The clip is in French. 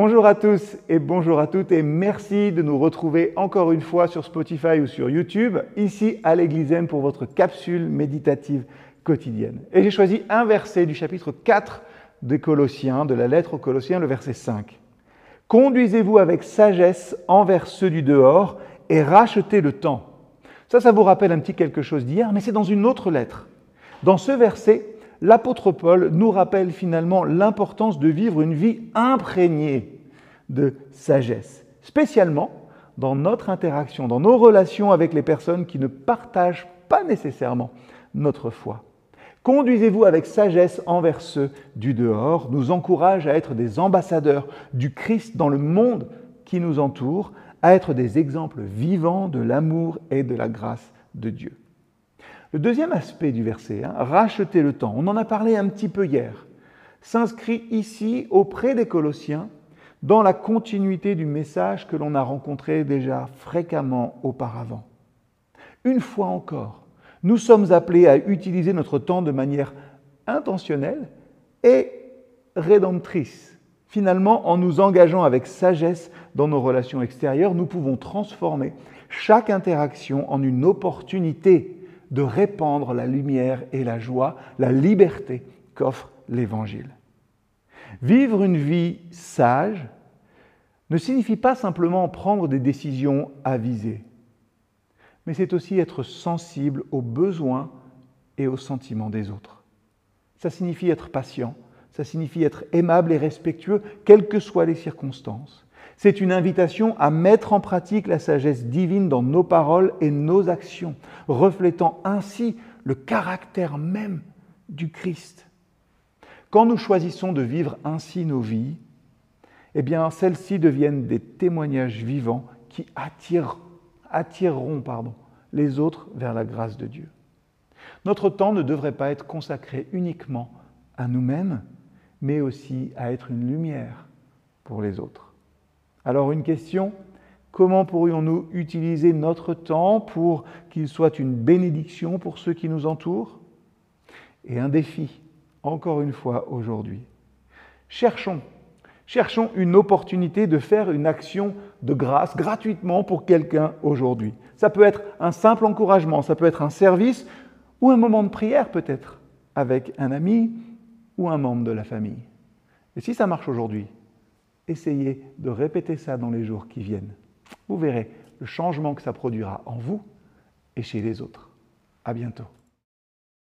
Bonjour à tous et bonjour à toutes et merci de nous retrouver encore une fois sur Spotify ou sur YouTube, ici à l'Église M pour votre capsule méditative quotidienne. Et j'ai choisi un verset du chapitre 4 des Colossiens, de la lettre aux Colossiens, le verset 5. Conduisez-vous avec sagesse envers ceux du dehors et rachetez le temps. Ça, ça vous rappelle un petit quelque chose d'hier, mais c'est dans une autre lettre. Dans ce verset, l'apôtre Paul nous rappelle finalement l'importance de vivre une vie imprégnée de sagesse, spécialement dans notre interaction, dans nos relations avec les personnes qui ne partagent pas nécessairement notre foi. Conduisez-vous avec sagesse envers ceux du dehors, nous encourage à être des ambassadeurs du Christ dans le monde qui nous entoure, à être des exemples vivants de l'amour et de la grâce de Dieu. Le deuxième aspect du verset, hein, racheter le temps, on en a parlé un petit peu hier, s'inscrit ici auprès des Colossiens dans la continuité du message que l'on a rencontré déjà fréquemment auparavant. Une fois encore, nous sommes appelés à utiliser notre temps de manière intentionnelle et rédemptrice. Finalement, en nous engageant avec sagesse dans nos relations extérieures, nous pouvons transformer chaque interaction en une opportunité de répandre la lumière et la joie, la liberté qu'offre l'Évangile. Vivre une vie sage ne signifie pas simplement prendre des décisions avisées, mais c'est aussi être sensible aux besoins et aux sentiments des autres. Ça signifie être patient, ça signifie être aimable et respectueux, quelles que soient les circonstances. C'est une invitation à mettre en pratique la sagesse divine dans nos paroles et nos actions, reflétant ainsi le caractère même du Christ. Quand nous choisissons de vivre ainsi nos vies, eh bien, celles-ci deviennent des témoignages vivants qui attirent, attireront pardon, les autres vers la grâce de Dieu. Notre temps ne devrait pas être consacré uniquement à nous-mêmes, mais aussi à être une lumière pour les autres. Alors une question, comment pourrions-nous utiliser notre temps pour qu'il soit une bénédiction pour ceux qui nous entourent? Et un défi, encore une fois aujourd'hui. Cherchons, cherchons une opportunité de faire une action de grâce gratuitement pour quelqu'un aujourd'hui. Ça peut être un simple encouragement, ça peut être un service ou un moment de prière peut-être avec un ami ou un membre de la famille. Et si ça marche aujourd'hui, essayez de répéter ça dans les jours qui viennent. Vous verrez le changement que ça produira en vous et chez les autres. À bientôt.